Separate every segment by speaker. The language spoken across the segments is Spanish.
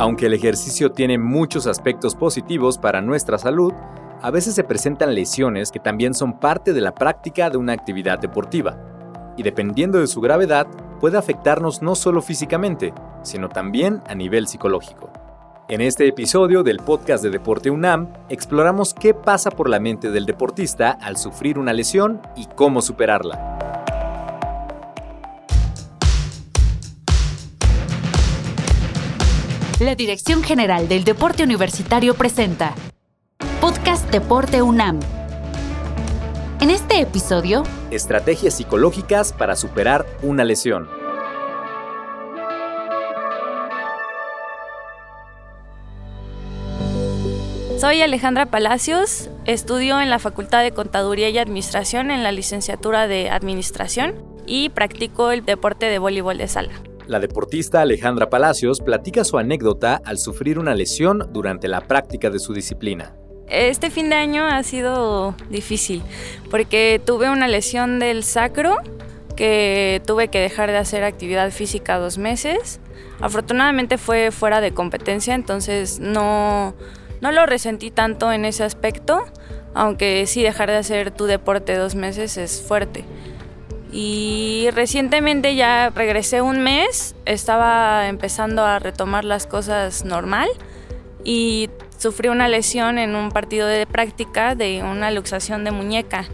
Speaker 1: Aunque el ejercicio tiene muchos aspectos positivos para nuestra salud, a veces se presentan lesiones que también son parte de la práctica de una actividad deportiva. Y dependiendo de su gravedad, puede afectarnos no solo físicamente, sino también a nivel psicológico. En este episodio del podcast de Deporte UNAM, exploramos qué pasa por la mente del deportista al sufrir una lesión y cómo superarla.
Speaker 2: La Dirección General del Deporte Universitario presenta Podcast Deporte UNAM. En este episodio,
Speaker 1: Estrategias psicológicas para superar una lesión.
Speaker 3: Soy Alejandra Palacios, estudio en la Facultad de Contaduría y Administración en la licenciatura de Administración y practico el deporte de voleibol de sala.
Speaker 1: La deportista Alejandra Palacios platica su anécdota al sufrir una lesión durante la práctica de su disciplina.
Speaker 3: Este fin de año ha sido difícil porque tuve una lesión del sacro que tuve que dejar de hacer actividad física dos meses. Afortunadamente fue fuera de competencia, entonces no, no lo resentí tanto en ese aspecto, aunque sí dejar de hacer tu deporte dos meses es fuerte. Y recientemente ya regresé un mes, estaba empezando a retomar las cosas normal y sufrí una lesión en un partido de práctica de una luxación de muñeca.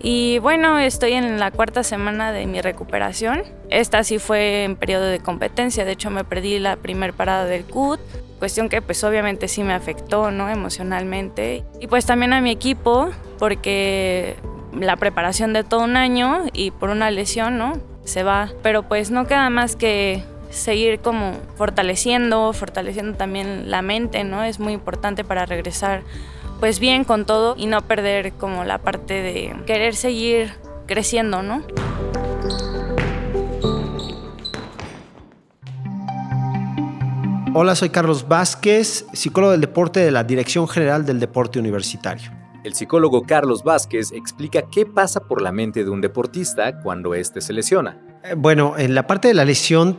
Speaker 3: Y bueno, estoy en la cuarta semana de mi recuperación. Esta sí fue en periodo de competencia, de hecho me perdí la primer parada del CUT, cuestión que pues obviamente sí me afectó, ¿no? Emocionalmente. Y pues también a mi equipo, porque la preparación de todo un año y por una lesión, ¿no? Se va. Pero pues no queda más que seguir como fortaleciendo, fortaleciendo también la mente, ¿no? Es muy importante para regresar pues bien con todo y no perder como la parte de querer seguir creciendo, ¿no?
Speaker 4: Hola, soy Carlos Vázquez, psicólogo del deporte de la Dirección General del Deporte Universitario.
Speaker 1: El psicólogo Carlos Vázquez explica qué pasa por la mente de un deportista cuando éste se lesiona.
Speaker 4: Eh, bueno, en la parte de la lesión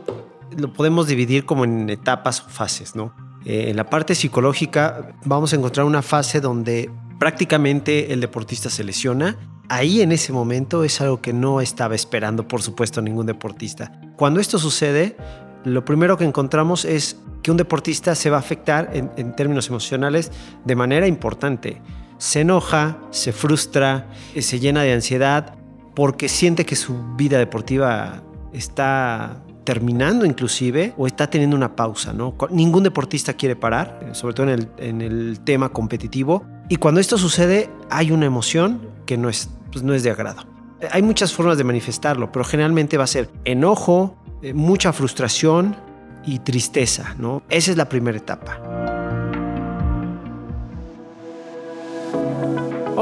Speaker 4: lo podemos dividir como en etapas o fases, ¿no? Eh, en la parte psicológica vamos a encontrar una fase donde prácticamente el deportista se lesiona. Ahí en ese momento es algo que no estaba esperando, por supuesto, ningún deportista. Cuando esto sucede, lo primero que encontramos es que un deportista se va a afectar en, en términos emocionales de manera importante. Se enoja, se frustra, eh, se llena de ansiedad porque siente que su vida deportiva está terminando inclusive o está teniendo una pausa. ¿no? Ningún deportista quiere parar, eh, sobre todo en el, en el tema competitivo. Y cuando esto sucede hay una emoción que no es, pues no es de agrado. Eh, Hay muchas formas de manifestarlo, pero generalmente va a ser enojo, mucha frustración y tristeza. ¿no? Esa es la primera etapa.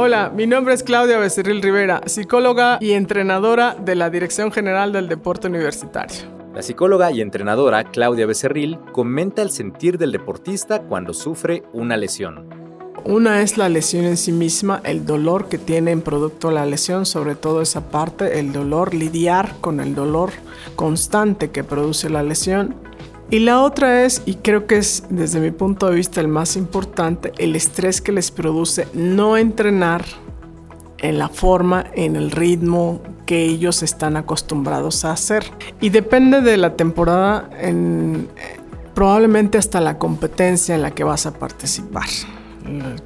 Speaker 5: Hola, mi nombre es Claudia Becerril Rivera, psicóloga y entrenadora de la Dirección General del Deporte Universitario.
Speaker 1: La psicóloga y entrenadora Claudia Becerril comenta el sentir del deportista cuando sufre una lesión.
Speaker 5: Una es la lesión en sí misma, el dolor que tiene en producto la lesión, sobre todo esa parte, el dolor, lidiar con el dolor constante que produce la lesión. Y la otra es, y creo que es desde mi punto de vista el más importante, el estrés que les produce no entrenar en la forma, en el ritmo que ellos están acostumbrados a hacer. Y depende de la temporada, en, probablemente hasta la competencia en la que vas a participar.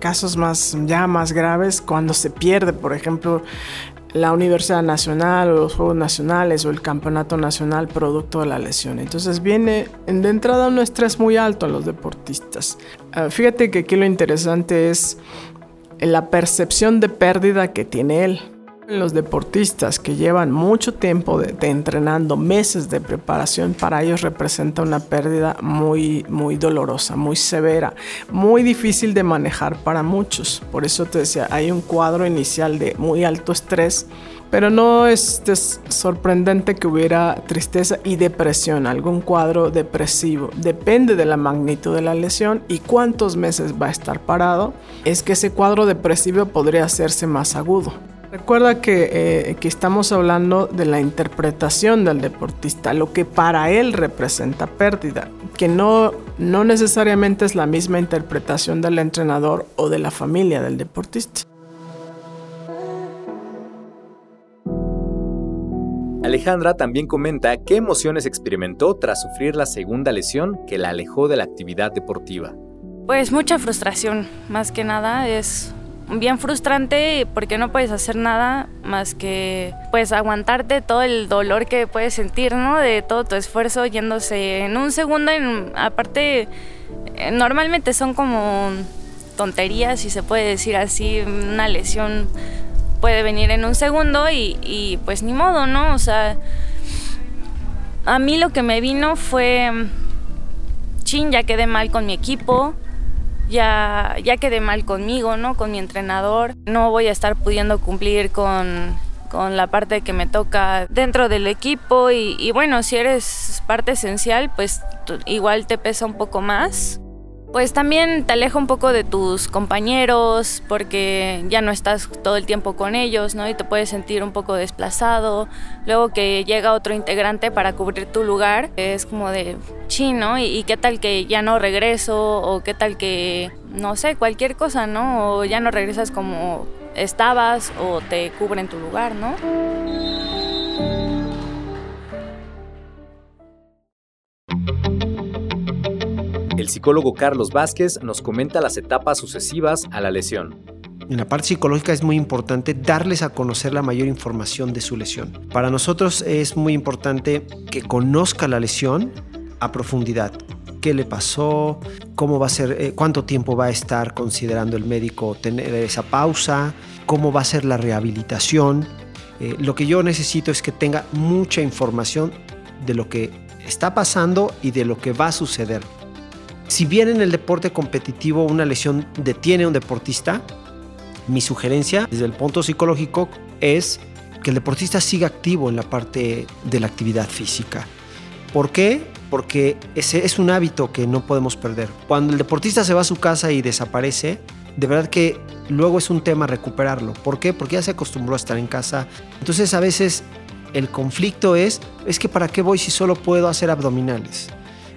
Speaker 5: Casos más, ya más graves, cuando se pierde, por ejemplo, la Universidad Nacional o los Juegos Nacionales o el Campeonato Nacional producto de la lesión. Entonces viene de entrada un estrés muy alto a los deportistas. Uh, fíjate que aquí lo interesante es la percepción de pérdida que tiene él. Los deportistas que llevan mucho tiempo de, entrenando, meses de preparación, para ellos representa una pérdida muy, muy dolorosa, muy severa, muy difícil de manejar para muchos. Por eso te decía, hay un cuadro inicial de muy alto estrés, pero no es, es sorprendente que hubiera tristeza y depresión, algún cuadro depresivo. Depende de la magnitud de la lesión y cuántos meses va a estar parado, es que ese cuadro depresivo podría hacerse más agudo. Recuerda que, eh, que, estamos hablando de la interpretación del deportista, lo que para él representa pérdida, que no no necesariamente es la misma interpretación del entrenador o de la familia del deportista.
Speaker 1: Alejandra también comenta qué emociones experimentó tras sufrir la segunda lesión que la alejó de la actividad deportiva.
Speaker 3: Pues mucha frustración, más que nada, es bien frustrante porque no puedes hacer nada más que pues aguantarte todo el dolor que puedes sentir, ¿no? De todo tu esfuerzo yéndose en un segundo, en, aparte eh, normalmente son como tonterías, si se puede decir así, una lesión puede venir en un segundo y, y pues ni modo, ¿no? O sea, a mí lo que me vino fue, chin, ya quedé mal con mi equipo, ya, ya quedé mal conmigo, ¿no? Con mi entrenador. No voy a estar pudiendo cumplir con, con la parte que me toca dentro del equipo y, y bueno, si eres parte esencial, pues igual te pesa un poco más pues también te aleja un poco de tus compañeros porque ya no estás todo el tiempo con ellos, ¿no? Y te puedes sentir un poco desplazado. Luego que llega otro integrante para cubrir tu lugar, es como de chino, ¿Y, ¿Y qué tal que ya no regreso? O qué tal que, no sé, cualquier cosa, ¿no? O ya no regresas como estabas o te cubren tu lugar, ¿no?
Speaker 1: El psicólogo Carlos Vázquez nos comenta las etapas sucesivas a la lesión.
Speaker 4: En la parte psicológica es muy importante darles a conocer la mayor información de su lesión. Para nosotros es muy importante que conozca la lesión a profundidad. ¿Qué le pasó? ¿Cómo va a ser? Eh, ¿Cuánto tiempo va a estar considerando el médico tener esa pausa? ¿Cómo va a ser la rehabilitación? Eh, lo que yo necesito es que tenga mucha información de lo que está pasando y de lo que va a suceder. Si bien en el deporte competitivo una lesión detiene a un deportista, mi sugerencia desde el punto psicológico es que el deportista siga activo en la parte de la actividad física. ¿Por qué? Porque ese es un hábito que no podemos perder. Cuando el deportista se va a su casa y desaparece, de verdad que luego es un tema recuperarlo. ¿Por qué? Porque ya se acostumbró a estar en casa. Entonces a veces el conflicto es, es que ¿para qué voy si solo puedo hacer abdominales?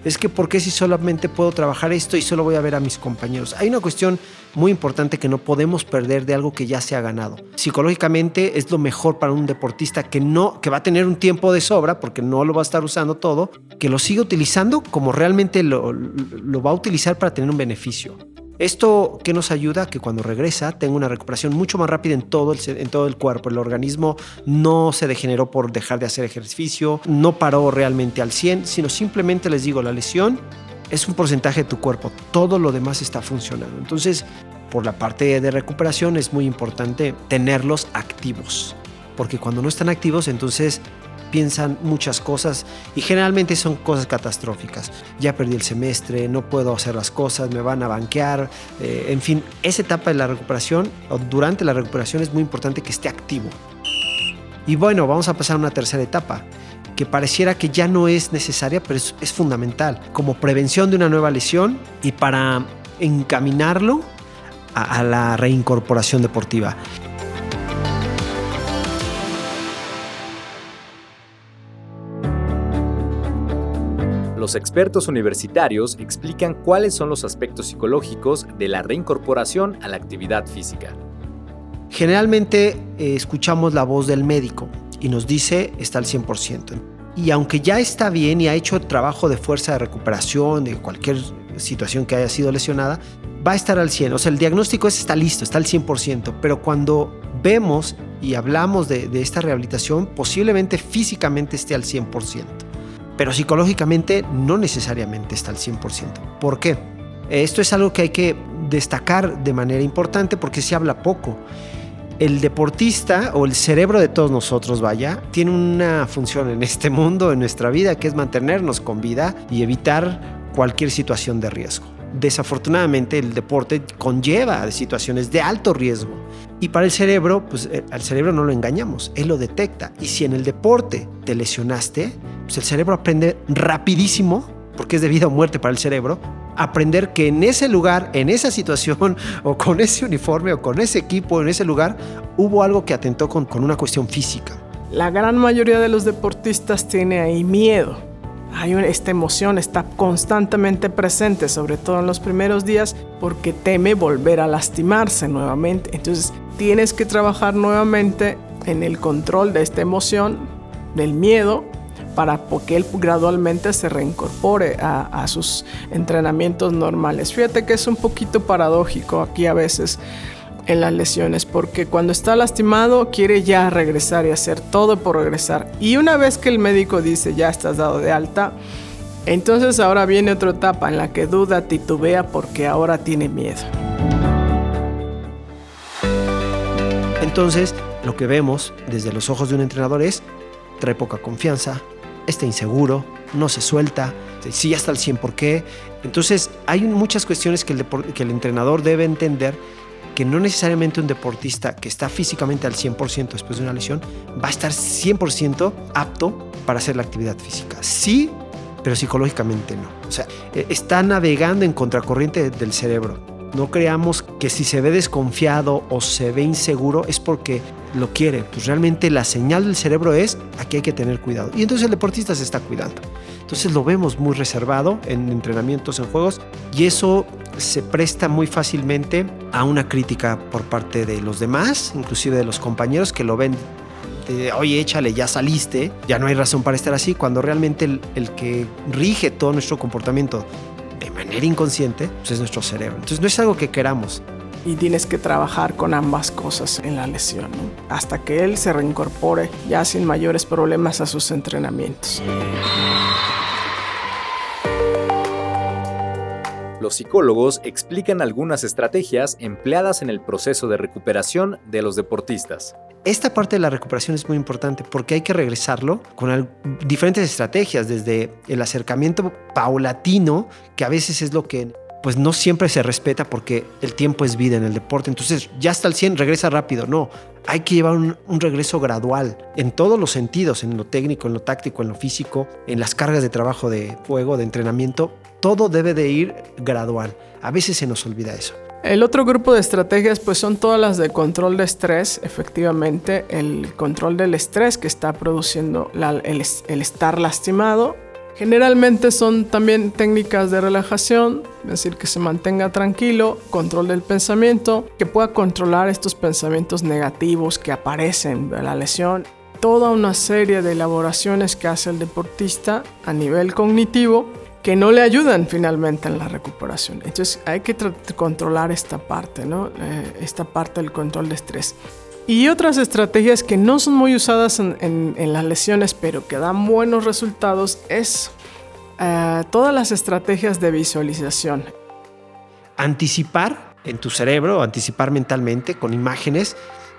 Speaker 4: Es que ¿por qué si solamente puedo trabajar esto y solo voy a ver a mis compañeros? Hay una cuestión muy importante que no podemos perder de algo que ya se ha ganado. Psicológicamente es lo mejor para un deportista que no que va a tener un tiempo de sobra porque no lo va a estar usando todo, que lo siga utilizando como realmente lo, lo va a utilizar para tener un beneficio. Esto que nos ayuda que cuando regresa tenga una recuperación mucho más rápida en todo, el, en todo el cuerpo. El organismo no se degeneró por dejar de hacer ejercicio, no paró realmente al 100, sino simplemente les digo, la lesión es un porcentaje de tu cuerpo, todo lo demás está funcionando. Entonces, por la parte de recuperación es muy importante tenerlos activos, porque cuando no están activos, entonces piensan muchas cosas y generalmente son cosas catastróficas. Ya perdí el semestre, no puedo hacer las cosas, me van a banquear, eh, en fin, esa etapa de la recuperación o durante la recuperación es muy importante que esté activo. Y bueno, vamos a pasar a una tercera etapa que pareciera que ya no es necesaria, pero es, fundamental, como prevención de una nueva lesión y para encaminarlo a la reincorporación deportiva.
Speaker 1: Los expertos universitarios explican cuáles son los aspectos psicológicos de la reincorporación a la actividad física.
Speaker 4: Generalmente eh, escuchamos la voz del médico y nos dice está al 100%. Y aunque ya está bien y ha hecho trabajo de fuerza de recuperación de cualquier situación que haya sido lesionada, va a estar al 100%. O sea, el diagnóstico es está listo, está al 100%. Pero cuando vemos y hablamos de, de esta rehabilitación, posiblemente físicamente esté al 100% pero psicológicamente no necesariamente está al 100%. ¿Por qué? Esto es algo que hay que destacar de manera importante porque se habla poco. El deportista o el cerebro de todos nosotros, vaya, tiene una función en este mundo, en nuestra vida, que es mantenernos con vida y evitar cualquier situación de riesgo. Desafortunadamente el deporte conlleva situaciones de alto riesgo y para el cerebro, pues eh, al cerebro no lo engañamos, él lo detecta. Y si en el deporte te lesionaste, pues el cerebro aprende rapidísimo, porque es de vida o muerte para el cerebro, aprender que en ese lugar, en esa situación, o con ese uniforme, o con ese equipo, en ese lugar, hubo algo que atentó con, con una cuestión física.
Speaker 5: La gran mayoría de los deportistas tiene ahí miedo hay esta emoción, está constantemente presente, sobre todo en los primeros días, porque teme volver a lastimarse nuevamente. Entonces tienes que trabajar nuevamente en el control de esta emoción, del miedo, para que él gradualmente se reincorpore a, a, sus entrenamientos normales. Fíjate que es un poquito paradójico aquí a veces en las lesiones, porque cuando está lastimado quiere ya regresar y hacer todo por regresar. Y una vez que el médico dice ya estás dado de alta, entonces ahora viene otra etapa en la que duda, titubea porque ahora tiene miedo.
Speaker 4: Entonces, lo que vemos desde los ojos de un entrenador es, trae poca confianza, está inseguro, no se suelta, si ya está al 100, ¿por qué? Entonces, hay muchas cuestiones que el, que el entrenador debe entender que no necesariamente un deportista que está físicamente al 100% después de una lesión va a estar 100% apto para hacer la actividad física. Sí, pero psicológicamente no. O sea, e, está navegando en contracorriente del cerebro. No creamos que si se ve desconfiado o se ve inseguro es porque lo quiere. Pues realmente la señal del cerebro es aquí hay que tener cuidado. Y entonces el deportista se está cuidando. Entonces lo vemos muy reservado en entrenamientos, en juegos, y eso se presta muy fácilmente a una crítica por parte de los demás, inclusive de los compañeros que lo ven oye, échale, ya saliste, ya no hay razón para estar así, cuando realmente el, el que rige todo nuestro comportamiento de manera inconsciente pues es nuestro cerebro. Entonces no es algo que queramos.
Speaker 5: Y tienes que trabajar con ambas cosas en la lesión, hasta que él se reincorpore ya sin mayores problemas a sus entrenamientos.
Speaker 1: Los psicólogos explican algunas estrategias empleadas en el proceso de recuperación de los deportistas.
Speaker 4: Esta parte de la recuperación es muy importante porque hay que regresarlo con diferentes estrategias, desde el acercamiento paulatino, que a veces es lo que pues no siempre se respeta porque el tiempo es vida en el deporte. Entonces, ya hasta el 100, regresa rápido. No, hay que llevar un, regreso gradual en todos los sentidos, en lo técnico, en lo táctico, en lo físico, en las cargas de trabajo de juego, de entrenamiento. Todo debe de ir gradual. A veces se nos olvida eso.
Speaker 5: El otro grupo de estrategias pues son todas las de control de estrés, efectivamente el control del estrés que está produciendo el estar lastimado Generalmente son también técnicas de relajación, es decir, que se mantenga tranquilo, control del pensamiento, que pueda controlar estos pensamientos negativos que aparecen de la lesión. Toda una serie de elaboraciones que hace el deportista a nivel cognitivo que no le ayudan finalmente en la recuperación. Entonces hay que controlar esta parte, ¿no? Eh, esta parte del control de estrés. Y otras estrategias que no son muy usadas en, las lesiones, pero que dan buenos resultados, es eh, todas las estrategias de visualización.
Speaker 4: Anticipar en tu cerebro, anticipar mentalmente con imágenes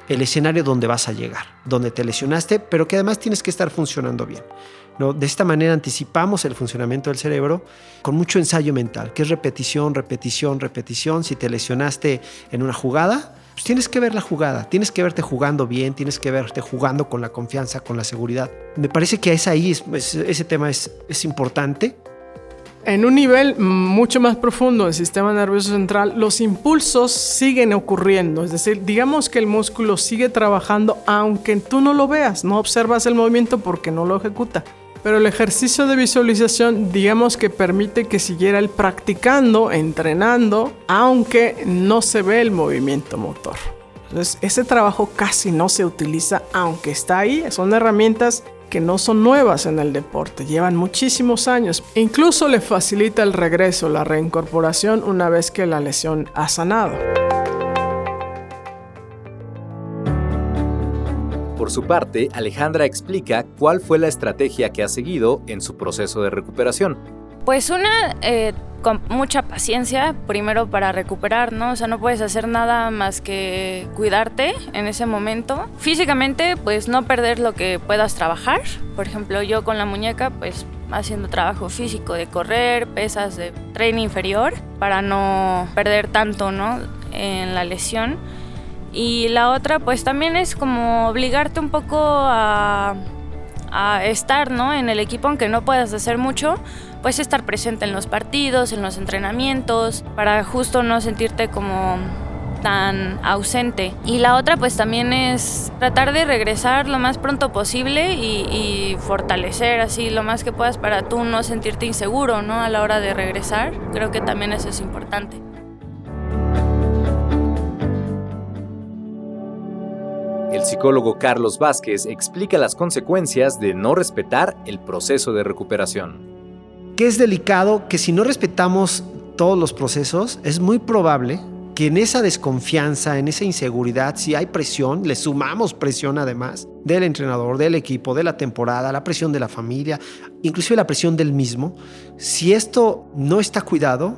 Speaker 4: el escenario donde vas a llegar, donde te lesionaste, pero que además tienes que estar funcionando bien. ¿no? De esta manera anticipamos el funcionamiento del cerebro con mucho ensayo mental, que es repetición, repetición, repetición. Si te lesionaste en una jugada, pues tienes que ver la jugada, tienes que verte jugando bien, tienes que verte jugando con la confianza, con la seguridad. Me parece que es ahí, ese tema es, es importante.
Speaker 5: En un nivel mucho más profundo del sistema nervioso central, los impulsos siguen ocurriendo, es decir, digamos que el músculo sigue trabajando aunque tú no lo veas, no observas el movimiento porque no lo ejecuta. Pero el ejercicio de visualización, digamos que permite que siguiera él practicando, entrenando, aunque no se ve el movimiento motor. Entonces, ese trabajo casi no se utiliza, aunque está ahí. Son herramientas que no son nuevas en el deporte, llevan muchísimos años. Incluso le facilita el regreso, la reincorporación una vez que la lesión ha sanado.
Speaker 1: Por su parte, Alejandra explica cuál fue la estrategia que ha seguido en su proceso de recuperación.
Speaker 3: Pues una, eh, con mucha paciencia, primero para recuperar, ¿no? O sea, no puedes hacer nada más que cuidarte en ese momento. Físicamente, pues no perder lo que puedas trabajar. Por ejemplo, yo con la muñeca, pues haciendo trabajo físico de correr, pesas de tren inferior, para no perder tanto, ¿no? En la lesión. Y la otra pues también es como obligarte un poco a, estar ¿no? en el equipo aunque no puedas hacer mucho, pues estar presente en los partidos, en los entrenamientos, para justo no sentirte como tan ausente. Y la otra pues también es tratar de regresar lo más pronto posible y, y, fortalecer así lo más que puedas para tú no sentirte inseguro, ¿no? A la hora de regresar. Creo que también eso es importante.
Speaker 1: El psicólogo Carlos Vázquez explica las consecuencias de no respetar el proceso de recuperación.
Speaker 4: Que es delicado que si no respetamos todos los procesos, es muy probable que en esa desconfianza, en esa inseguridad, si hay presión, le sumamos presión además del entrenador, del equipo, de la temporada, la presión de la familia, inclusive la presión del mismo, si esto no está cuidado,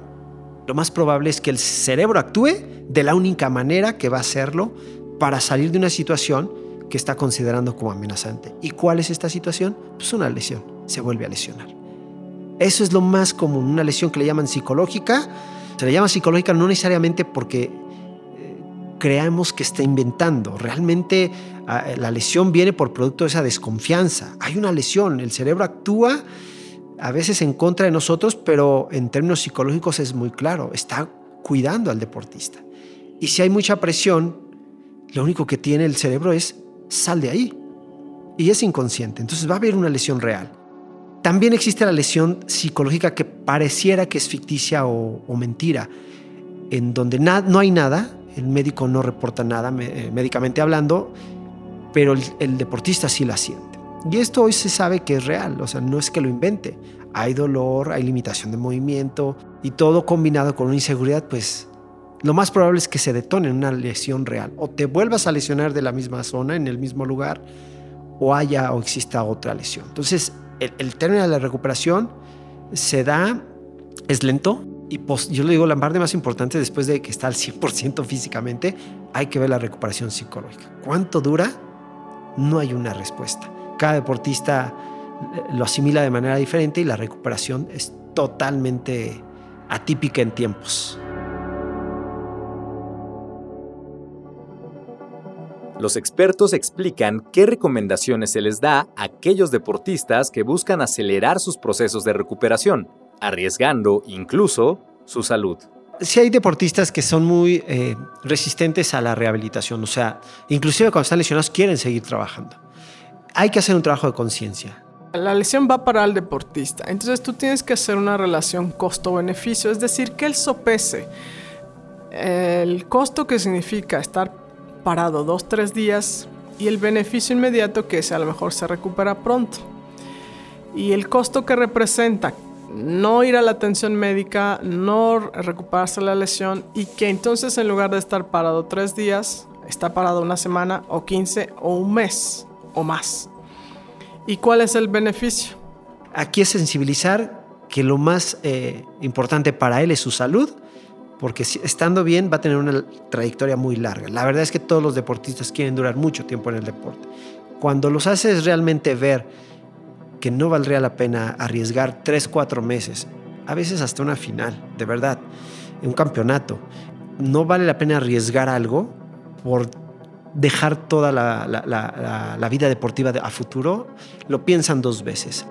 Speaker 4: lo más probable es que el cerebro actúe de la única manera que va a hacerlo para salir de una situación que está considerando como amenazante. ¿Y cuál es esta situación? Pues una lesión, se vuelve a lesionar. Eso es lo más común, una lesión que le llaman psicológica. Se le llama psicológica no necesariamente porque eh, creamos que está inventando. Realmente ah, la lesión viene por producto de esa desconfianza. Hay una lesión, el cerebro actúa a veces en contra de nosotros, pero en términos psicológicos es muy claro, está cuidando al deportista. Y si hay mucha presión, lo único que tiene el cerebro es sal de ahí. Y es inconsciente. Entonces va a haber una lesión real. También existe la lesión psicológica que pareciera que es ficticia o, mentira, en donde no hay nada, el médico no reporta nada eh, médicamente hablando, pero el, el deportista sí la siente. Y esto hoy se sabe que es real, o sea, no es que lo invente. Hay dolor, hay limitación de movimiento y todo combinado con una inseguridad, pues lo más probable es que se detone una lesión real. O te vuelvas a lesionar de la misma zona, en el mismo lugar, o haya o exista otra lesión. Entonces, el, término de la recuperación se da, es lento, y yo le digo, la parte más importante después de que está al 100% físicamente, hay que ver la recuperación psicológica. ¿Cuánto dura? No hay una respuesta. Cada deportista lo asimila de manera diferente y la recuperación es totalmente atípica en tiempos.
Speaker 1: Los expertos explican qué recomendaciones se les da a aquellos deportistas que buscan acelerar sus procesos de recuperación, arriesgando incluso su salud.
Speaker 4: Si hay deportistas que son muy eh, resistentes a la rehabilitación, o sea, inclusive cuando están lesionados quieren seguir trabajando. Hay que hacer un trabajo de conciencia.
Speaker 5: La lesión va para el deportista, entonces tú tienes que hacer una relación costo-beneficio, es decir, que él sopese el costo que significa estar parado dos, tres días y el beneficio inmediato que es a lo mejor se recupera pronto. Y el costo que representa no ir a la atención médica, no recuperarse la lesión y que entonces en lugar de estar parado tres días, está parado una semana o 15 o un mes o más. ¿Y cuál es el beneficio?
Speaker 4: Aquí es sensibilizar que lo más eh, importante para él es su salud porque estando bien va a tener una trayectoria muy larga. La verdad es que todos los deportistas quieren durar mucho tiempo en el deporte. Cuando los haces realmente ver que no valdría la pena arriesgar 3, 4 meses, a veces hasta una final, de verdad, un campeonato, no vale la pena arriesgar algo por dejar toda la, la vida deportiva a futuro, lo piensan dos veces.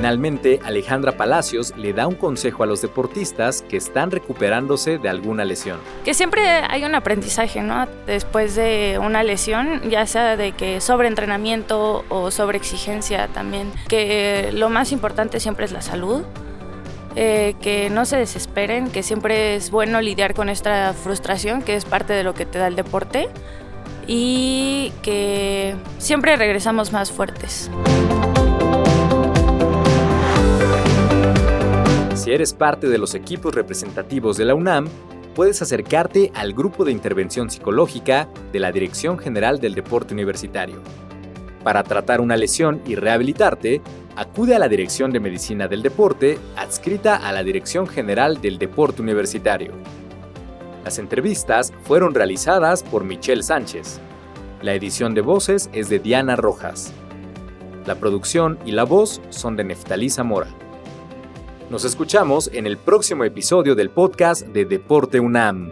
Speaker 1: Finalmente, Alejandra Palacios le da un consejo a los deportistas que están recuperándose de alguna lesión.
Speaker 3: Que siempre hay un aprendizaje, ¿no? Después de una lesión, ya sea de que sobre entrenamiento o sobre exigencia también, que lo más importante siempre es la salud. Eh, que no se desesperen, que siempre es bueno lidiar con esta frustración, que es parte de lo que te da el deporte, y que siempre regresamos más fuertes.
Speaker 1: Si eres parte de los equipos representativos de la UNAM, puedes acercarte al grupo de intervención psicológica de la Dirección General del Deporte Universitario. Para tratar una lesión y rehabilitarte, acude a la Dirección de Medicina del Deporte adscrita a la Dirección General del Deporte Universitario. Las entrevistas fueron realizadas por Michelle Sánchez. La edición de voces es de Diana Rojas. La producción y la voz son de Neftalí Zamora. Nos escuchamos en el próximo episodio del podcast de Deporte UNAM.